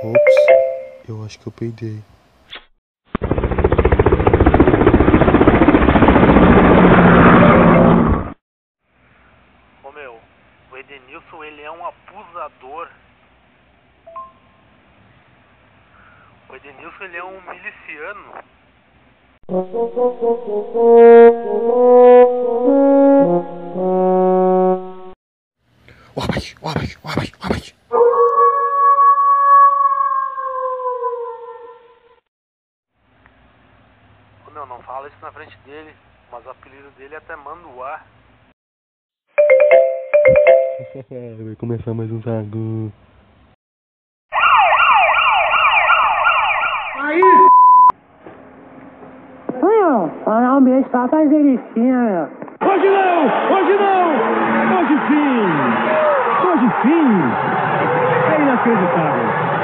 Ops, eu acho que eu peidei. Ô meu, o Edenilson ele é um abusador. O Edenilson ele é um miliciano. Não fala isso na frente dele, mas o apelido dele é até Manduá. Vai começar mais um sago. Não, mandar um beijo só pra Zericinha, meu. Hoje não! Hoje não! Hoje sim! Hoje sim! É inacreditável!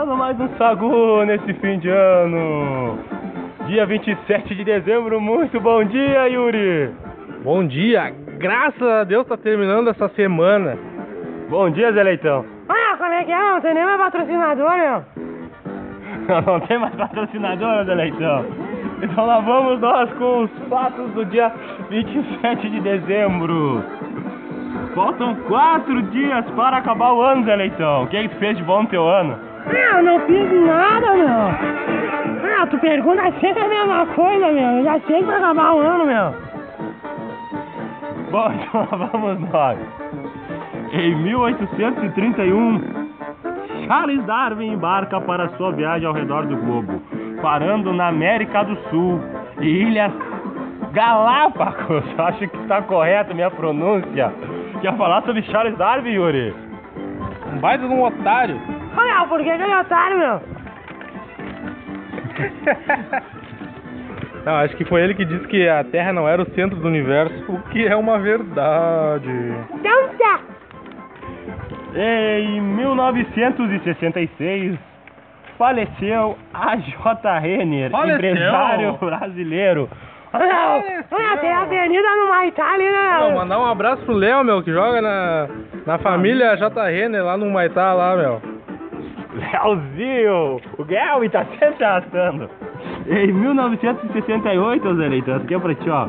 Começando mais um Sagu nesse fim de ano. Dia 27 de dezembro, muito bom dia, Yuri. Bom dia, graças a Deus tá terminando essa semana. Bom dia, Zé Leitão. Olha, como é que é? Não tem nem mais patrocinador, meu. Não tem mais patrocinador, Zé Leitão. Então lá vamos nós com os fatos do dia 27 de dezembro. Faltam quatro dias para acabar o ano, Zé Leitão. O que, é que tu fez de bom no teu ano? Meu, não fiz nada, meu. Meu, tu pergunta sempre a mesma coisa, meu. Eu já sei que vai acabar o ano, meu. Bom, então lá vamos nós. Em 1831, Charles Darwin embarca para sua viagem ao redor do globo, parando na América do Sul e Ilhas Galápagos. Acho que está correta a minha pronúncia. Quer falar sobre Charles Darwin, Yuri? Um baita de um otário. Olha, por que é otário, meu? Não, acho que foi ele que disse que a Terra não era o centro do universo, o que é uma verdade. Então tá. Em 1966, faleceu a J. Renner, Faleceu? empresário brasileiro. Olha, olha, tem a avenida no Maitá ali, né? Não, mandar um abraço pro Léo, meu, que joga na, na família J. Renner lá no Maitá, lá, meu. Leozinho, o Guilherme tá sempre arrastando. Em 1968, Zé Leitão, aqui é pra ti, ó.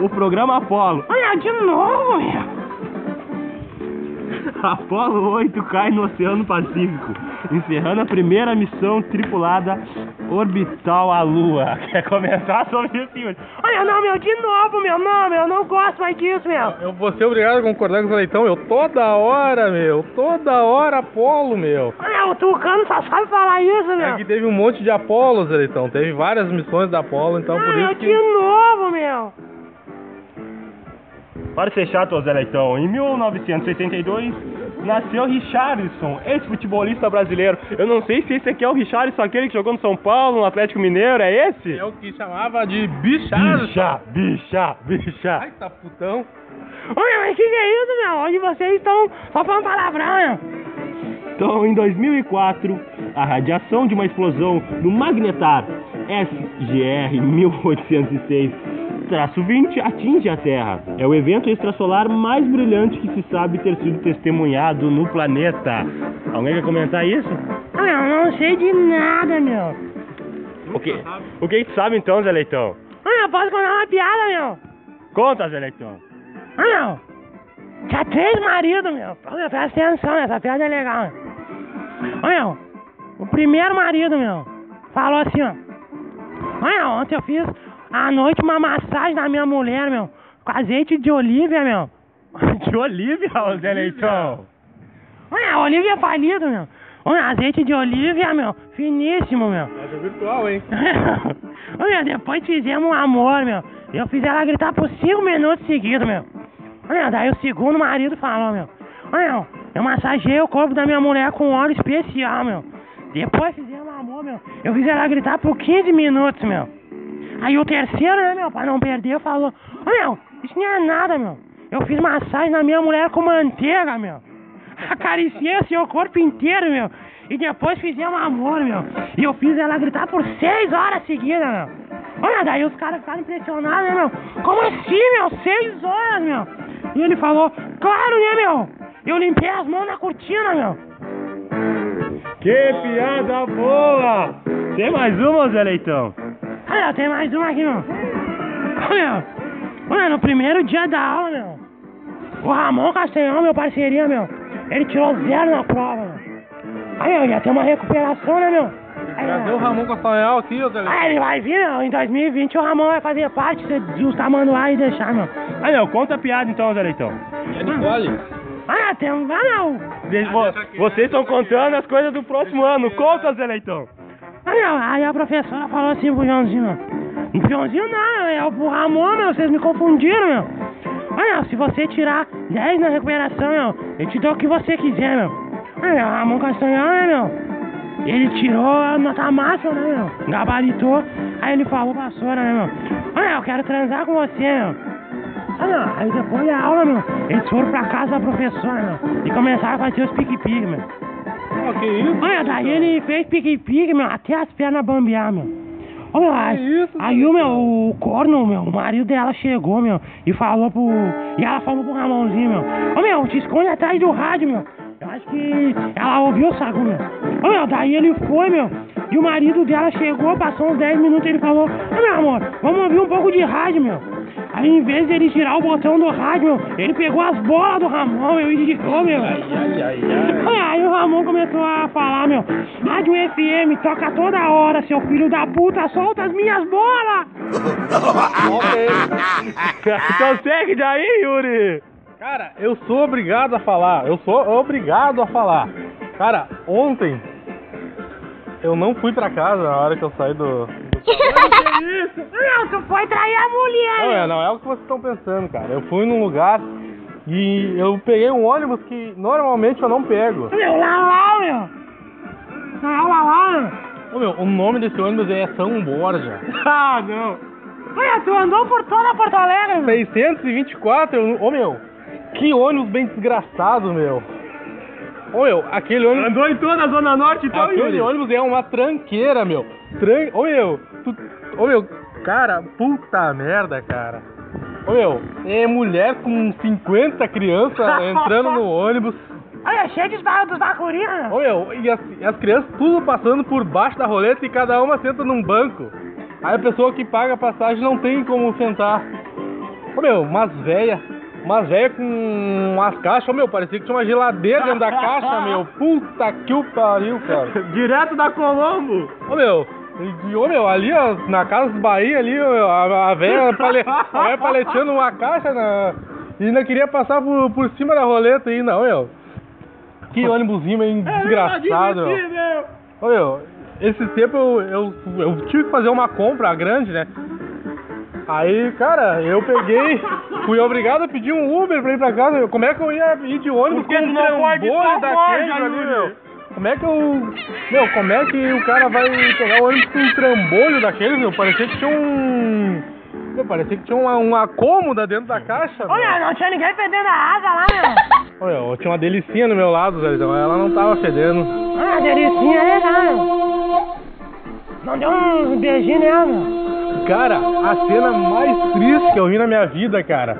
O programa Apollo. Olha, de novo, meu. Apollo 8 cai no Oceano Pacífico, encerrando a primeira missão tripulada orbital à Lua. Quer comentar sobre isso, Yuri? Olha, não, meu, de novo, meu. Não, meu, eu não gosto mais disso, meu. Eu vou ser obrigado a concordar com o Leitão, meu. Toda hora, meu. Toda hora Apolo, meu. Olha, o Tucano só sabe falar isso, É meu. que teve um monte de Apolos, Leitão. Teve várias missões da Apolo, então por Ah, isso de que... novo, meu. Para ser chato, Zé Leitão, em 1982 nasceu Richarlison, ex-futebolista brasileiro. Eu não sei se esse aqui é o Richarlison, aquele que jogou no São Paulo, no Atlético Mineiro, é esse? É o que chamava de bichado. Bicha, bicha, bicha. Ai, tá putão. Olha, mas que que é isso, meu? Hoje vocês estão só falando palavrão, meu. Então, em 2004, a radiação de uma explosão no magnetar SGR 1806-20 atinge a Terra. É o evento extrasolar mais brilhante que se sabe ter sido testemunhado no planeta. Alguém quer comentar isso? Olha, eu não sei de nada, meu. O que, o que tu sabe então, Zé Leitão? Olha, eu posso contar uma piada, meu. Conta, Zé Leitão. Olha, meu. Tinha três maridos, meu. Olha, presta atenção, essa piada é legal, meu. Olha, meu, o primeiro marido, meu, falou assim, ó. Olha, ontem eu fiz à noite uma massagem na minha mulher, meu, com azeite de olívia, meu. De Olívia, ô Zé Leitão. Olha, a olívia é falido, meu. Olha, azeite de olívia, meu, finíssimo, meu. Loja virtual, hein? Olha, depois fizemos um amor, meu. Eu fiz ela gritar por cinco minutos seguidos, meu. Olha, daí o segundo marido falou, meu. Olha, eu massageei o corpo da minha mulher com óleo especial, meu. Depois fizemos amor, meu. Eu fiz ela gritar por 15 minutos, meu. Aí o terceiro, né, meu, pra não perder, falou: Ô, meu, isso não é nada, meu. Eu fiz massagem na minha mulher com manteiga, meu. Acariciei seu corpo inteiro, meu. E depois fizemos amor, meu. E eu fiz ela gritar por seis horas seguidas, meu. Olha, daí os caras ficaram impressionados, né, meu? Como assim, meu? Seis horas, meu. E ele falou, claro, né, meu? Eu limpei as mãos na cortina, meu. Que piada boa! Tem mais uma, Zé Leitão? Olha, tem mais uma aqui, meu. Olha, olha, no primeiro dia da aula, meu. O Ramon Castanhão, meu parceirinho, meu. Ele tirou zero na prova, meu. Aí, meu, ia ter uma recuperação, né, meu? Aí, Cadê o Ramon Castanhal aqui, ô Zé Ah, ele vai vir, meu. Em 2020 o Ramon vai fazer parte de os manduá e deixar, meu. Ah, não, conta a piada então, Zé Leitão. E a Nicole? Ah, tem um. Ah, não. Vocês estão contando as coisas do próximo ano. Conta, Zé Leitão. Aí a professora falou assim pro Joãozinho, meu. O Joãozinho não, é o Ramon, meu. Vocês me confundiram, meu. Meu, se você tirar 10 na recuperação, meu, eu te dou o que você quiser, meu. Meu, o Ramon Castanhão, né, meu? Ele tirou a nota máxima, né, meu? Gabaritou. Aí ele falou pra Sora, né, meu? Meu, eu quero transar com você, meu. Não, aí depois da aula, meu, eles foram pra casa da professora, meu, e começaram a fazer os pique-pique, meu. Que isso? Olha, daí ele fez pique-pique, meu, até as pernas bambear, meu. Ô, meu, aí, isso, aí o meu, o corno, meu, o marido dela chegou, meu, e falou pro... E ela falou pro Ramonzinho, meu, ô, meu, te esconde atrás do rádio, meu. Eu acho que ela ouviu o sagu, meu. Ô, meu, daí ele foi, meu, e o marido dela chegou, passou uns 10 minutos, ele falou, ô, meu amor, vamos ouvir um pouco de rádio, meu. Aí, em vez de ele tirar o botão do rádio, meu, ele pegou as bolas do Ramon, meu, e ligou, meu. Ai, ai, ai, ai. Aí o Ramon começou a falar, meu, rádio FM, toca toda hora, seu filho da puta, solta as minhas bolas! então segue daí, Yuri. Cara, eu sou obrigado a falar. Eu sou obrigado a falar. Cara, ontem eu não fui pra casa na hora que eu saí do. Do... Não, tu foi trair a mulher! Não, é, não é o que vocês estão pensando, cara. Eu fui num lugar e eu peguei um ônibus que normalmente eu não pego. Meu, lá, lá, meu! Lá, lá, lá, meu! Ô meu, o nome desse ônibus é São Borja. Ah, não. Olha, tu andou por toda Porto Alegre, meu! 624, eu- ô meu, que ônibus bem desgraçado, meu. Ô meu, aquele ônibus. Andou em toda a Zona Norte então, Aquele Yuri. ônibus é uma tranqueira, meu. Tran... Ô meu, tu... ô meu, cara, puta merda, cara. Ô meu, é mulher com 50 crianças entrando no ônibus. Olha, cheio de barros dos bacurinhos! Ô meu, e as, e as crianças tudo passando por baixo da roleta e cada uma senta num banco. Aí a pessoa que paga a passagem não tem como sentar. Ô meu, umas velhas, umas velhas com umas caixas, meu, parecia que tinha uma geladeira dentro da caixa, meu. Puta que o pariu, cara. Direto da Colombo. Ô meu, e- ô meu, ali ó, na casa dos Bahia ali, meu, a, a velha pale, paleteando uma caixa na, e ainda queria passar por, por cima da roleta aí, não, meu. Que ônibusinho meio desgraçado, meu. Ô meu, esse tempo eu, eu, eu tive que fazer uma compra grande, né? Aí, cara, eu peguei, fui obrigado a pedir um Uber pra ir pra casa. Como é que eu ia ir de ônibus Porque com um trambolho Forja, ali, meu? Como é que eu. Meu, como é que o cara vai pegar o ônibus com um trambolho daqueles, meu? Parecia que tinha um. Meu, parecia que tinha uma, uma cômoda dentro da caixa. Olha, não tinha ninguém perdendo a asa lá, meu! Olha, tinha uma delicinha no meu lado, Zé, então ela não tava fedendo. Ah, delicinha é meu! Não deu um beijinho nela, meu! Cara, a cena mais triste que eu vi na minha vida, cara.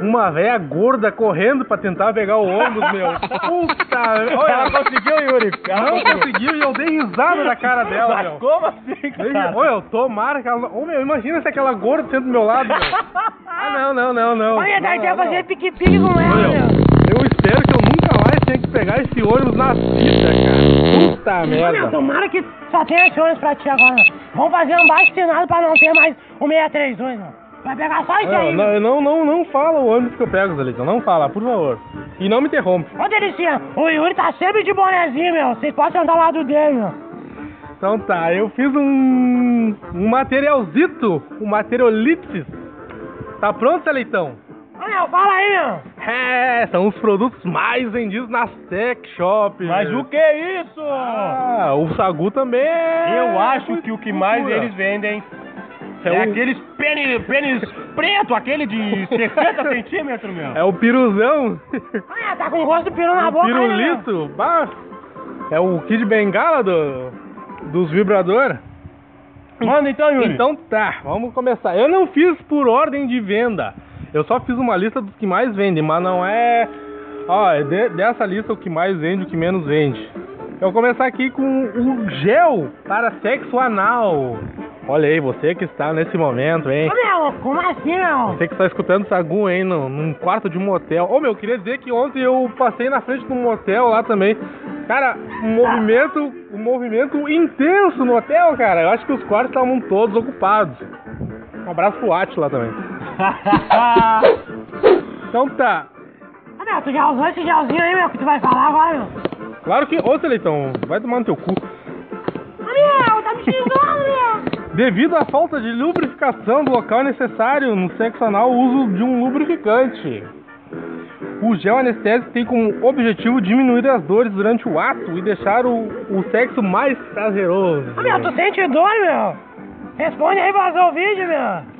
Uma velha gorda correndo pra tentar pegar o ônibus, meu. Puta, olha, ela conseguiu, Yuri. Ela não conseguiu e eu dei risada na cara dela, meu. Como assim, cara? Ô, eu tomara que ela. Ô, meu, imagina se aquela gorda senta do meu lado, meu. Ah, não, não, não, não. Olha, quer não, fazer pique-pique com ela, meu, meu! Eu espero que eu nunca mais tenha que pegar esse ônibus na vida, cara. Puta Olha, merda. tomara que só tenha esse ônibus pra ti agora, meu! Vamos fazer um baixo assinado pra não ter mais o 632, meu! Vai pegar só isso aí, Não, não, não, não, fala o ônibus que eu pego, Zelitão. Não fala, por favor. E não me interrompe. Ô, Delicinha, o Yuri tá sempre de bonezinho, meu! Vocês podem sentar ao lado dele, meu! Então tá, eu fiz um, um materialzito, um materiolipsis. Tá pronto, Seleitão? Ô, meu, fala aí, meu. É, são os produtos mais vendidos nas sex shops. Mas o que é isso? Ah, o Sagu também é... Eu acho que o que mais eles vendem É é, o- aqueles pênis, pênis preto, aquele de 60 centímetros, meu. É o piruzão. Olha, tá com gosto de peru na boca, né, meu? Pirulito. Bah, é o Kid Bengala do, dos vibrador. Manda então, Yuri. Então tá, vamos começar. Eu não fiz por ordem de venda. Eu só fiz uma lista dos que mais vendem, mas não é. Ó, é de- dessa lista o que mais vende, o que menos vende. Eu vou começar aqui com o gel para sexo anal. Olha aí, você que está nesse momento, hein? Ô, meu, como assim, meu? Você que está escutando Sagu, hein, no, num quarto de um motel. Ô, meu, queria dizer que ontem eu passei na frente de um motel lá também. Cara, um movimento, um movimento intenso no hotel, cara. Eu acho que os quartos estavam todos ocupados. Um abraço pro Atila também. Então tá. Ô, meu, tu já usou esse gelzinho aí, meu, que tu vai falar agora, meu? Claro que, ô Seleitão, vai tomar no teu cu. Ô, meu, tá me xingando, meu. Devido à falta de lubrificação do local é necessário no sexo anal, o uso de um lubrificante. O gel anestésico tem como objetivo diminuir as dores durante o ato e deixar o, o sexo mais prazeroso. Ô, meu, tu sente dor, meu? Responde aí pra o vídeo, meu.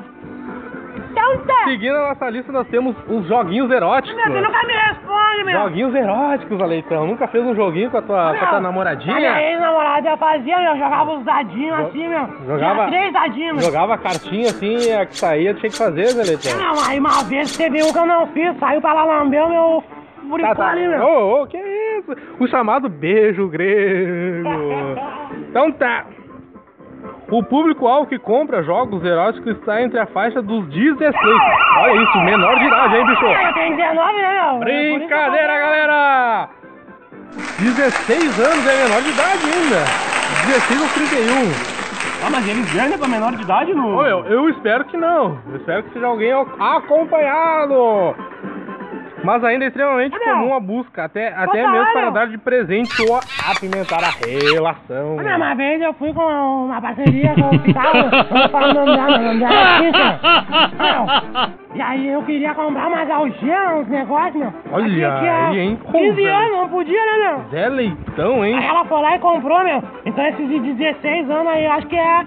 Então tá. Seguindo a nossa lista, nós temos os joguinhos eróticos. Meu, tu nunca me responde, meu. Joguinhos eróticos, Aleitão. Nunca fez um joguinho com a tua, com a tua Minha namoradinha? ex-namorada fazia, meu, jogava os dadinhos assim, meu. jogava- Tinha três dadinhos, meu. Jogava a cartinha assim, a que saía, tinha que fazer, Zé Leitão. Não, aí uma vez teve um que eu não fiz, saiu pra lá lamber o meu buricó Tá, tá. ali, meu. Ô, ô, que isso? O chamado beijo grego. Então tá. O público-alvo que compra jogos eróticos está entre a faixa dos 16. Olha isso, menor de idade, hein, bicho? Eu tenho 19, né, meu? Brincadeira, galera! 16 anos é menor de idade ainda. 16 ou 31. Ah, mas eles vendem pra menor de idade. Ô, eu, eu espero que não. Eu espero que seja alguém acompanhado. Mas ainda é extremamente meu. comum a busca, até, até falar, mesmo para dar de presente ou apimentar a relação. Olha, uma vez eu fui com uma parceria com o hospital, eu falar o nome dela, o nome dela é. Meu, E aí eu queria comprar umas algemas, uns negócios, meu. Olha Aqui, tinha aí, hein? 15 Zé. anos, não podia, né, meu? Zé Leitão, hein? Aí ela foi lá e comprou, meu. Então esses de 16 anos aí, eu acho que é,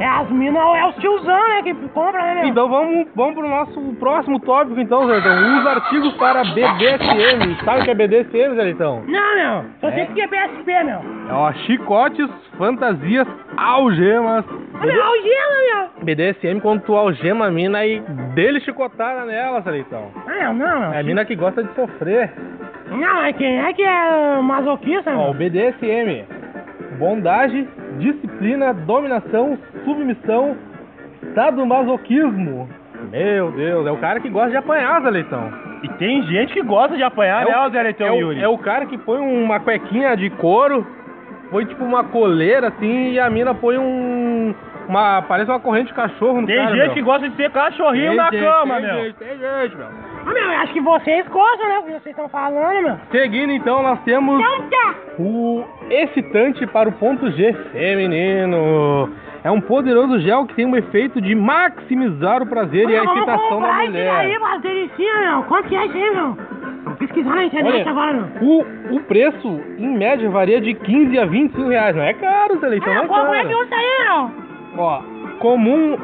é as minas ou é os tiozão, né, que compra, né, meu? Então vamos, vamos pro nosso próximo tópico, então, Zé Leitão. Os artigos para BDSM. Sabe o que é BDSM, Zé Leitão? Não, meu. Só É. sei que é PSP, meu. É ó, chicotes, fantasias, algemas. Olha, BD- algema, meu. BDSM quando tu algema a mina e dele chicotada nela, Zé Leitão. Ah, não, meu. É a mina que gosta de sofrer. Não, mas quem é que é masoquista, Ó, o meu? BDSM. Bondade, disciplina, dominação, submissão, sadomasoquismo. Meu Deus, é o cara que gosta de apanhar, Zé Leitão. E tem gente que gosta de apanhar, né, ô Zé Leitão é, o, Yuri? é o cara que põe uma cuequinha de couro, põe tipo uma coleira assim, e a mina põe um. Uma, parece uma corrente de cachorro no Tem cara, gente meu. que gosta de ser cachorrinho Tem na gente, cama, tem meu. Gente, tem gente, meu. Ah, meu, eu acho que vocês gostam, né? O que vocês estão falando, meu. Seguindo então, nós temos Então tá. o excitante para o ponto G feminino. É um poderoso gel que tem um efeito de maximizar o prazer e a excitação da mulher. aí, umas delicinhas, meu. Quanto que é isso aí, meu? Vou pesquisar na internet Olha, agora, meu. o, o preço, em média, varia de 15 a 25 reais. Não é caro, Zé Leitão, não Ah, é como é que caro. usa aí, meu? Ó, comum,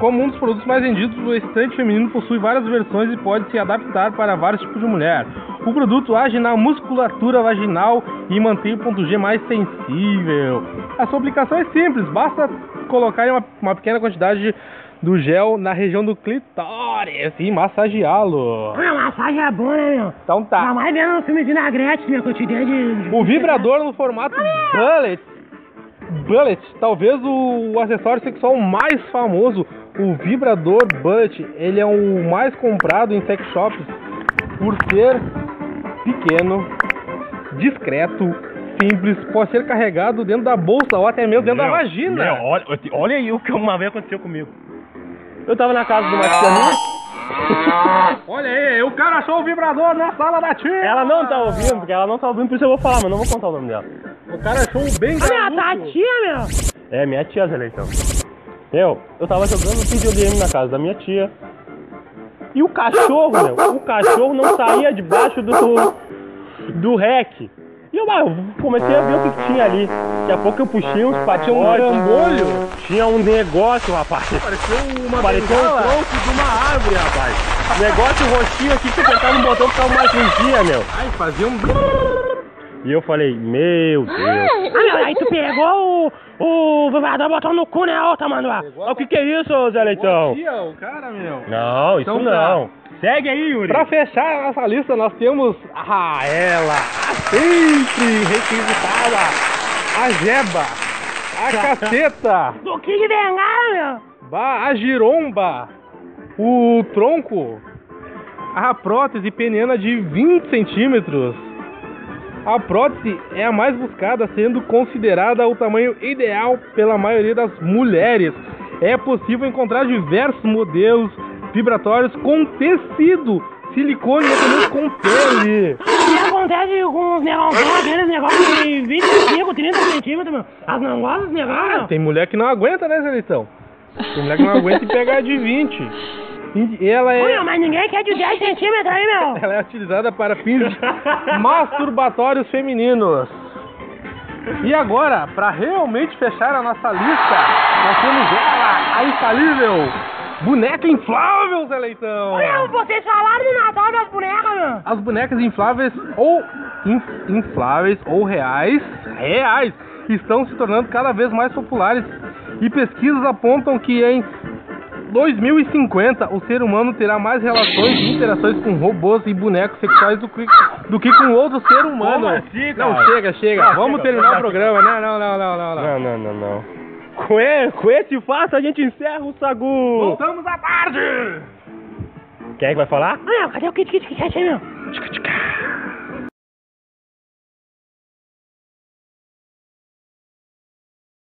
como um dos produtos mais vendidos, o excitante feminino possui várias versões e pode se adaptar para vários tipos de mulher. O produto age na musculatura vaginal e mantém o ponto G mais sensível. A sua aplicação é simples, basta colocar uma, uma pequena quantidade de- do gel na região do clitóris e massageá-lo. Olha, a massagem é boa, né, meu? Então Ainda tá. mais vendo no filme Vinagrete, meu, que eu te dei de... de- O vibrador no formato bullet. Bullet, talvez o acessório sexual mais famoso, o vibrador bullet, ele é o mais comprado em sex shops por ser pequeno, discreto, simples, pode ser carregado dentro da bolsa ou até mesmo dentro da Meu, vagina. meu, olha, olha aí o que uma vez aconteceu comigo. Eu tava na casa de uma tia minha, Olha aí, o cara achou o vibrador na sala da tia. ela não tá ouvindo, porque ela não tá ouvindo, por isso eu vou falar, mas não vou contar o nome dela. O cara achou o bem Olha, tá a garoto. tia, meu. É, minha tia, Zé Leitão. Eu, eu tava jogando videogame na casa da minha tia. E o cachorro, meu, o cachorro não saía debaixo do, do rec. E eu, ah, comecei a ver o que, que tinha ali. Daqui a pouco eu puxei uns patinhos. Tinha um trambolho? Tinha um negócio, rapaz. Pareceu uma Parecia um tronco de uma árvore, rapaz. Negócio roxinho aqui que você apertava no botão ficava mais limpinha, meu. Ai, fazia um... E eu falei, meu Deus. Ah, meu, aí tu pegou o, o vibrador botou no cu, né, Tamanduá? Ah, O que que é isso, Zé Leitão? Tia, o cara, meu. Não, isso Então tá. não. Segue aí, Yuri. Pra fechar a nossa lista, nós temos a ela, a sempre requisitada, a Jeba, a Caceta, Do que de bengala, meu? ba- a Giromba, o Tronco, a prótese peniana de 20 centímetros. A prótese é a mais buscada, sendo considerada o tamanho ideal pela maioria das mulheres. É possível encontrar diversos modelos vibratórios com tecido, silicone e com pele. O que acontece com os negócios, aqueles negócios de 25, 30 centímetros, meu? As negócios, meu? Tem mulher que não aguenta, né, Seleção? Tem mulher que não aguenta e pegar de 20. E ela é. meu, mas ninguém quer de 10 centímetros aí, meu. Ela é utilizada para fins masturbatórios femininos. E agora, para realmente fechar a nossa lista, nós temos ela, a infalível boneca inflável, Zé Leitão. Meu, vocês falaram do Natal das bonecas, meu. As bonecas infláveis ou in- infláveis ou reais, reais, estão se tornando cada vez mais populares e pesquisas apontam que em 2050 o ser humano terá mais relações e interações com robôs e bonecos sexuais do que, do que com outro ser humano. Como assim, não, chega, chega. Ah, Vamos chega, terminar chega, o programa. Não, não, não, não, não, não. Não, não, não, não. Com, e- com esse fato a gente encerra o Sagu. Voltamos à tarde! Quem é que vai falar? Meu, cadê o Kit Kit Kit meu?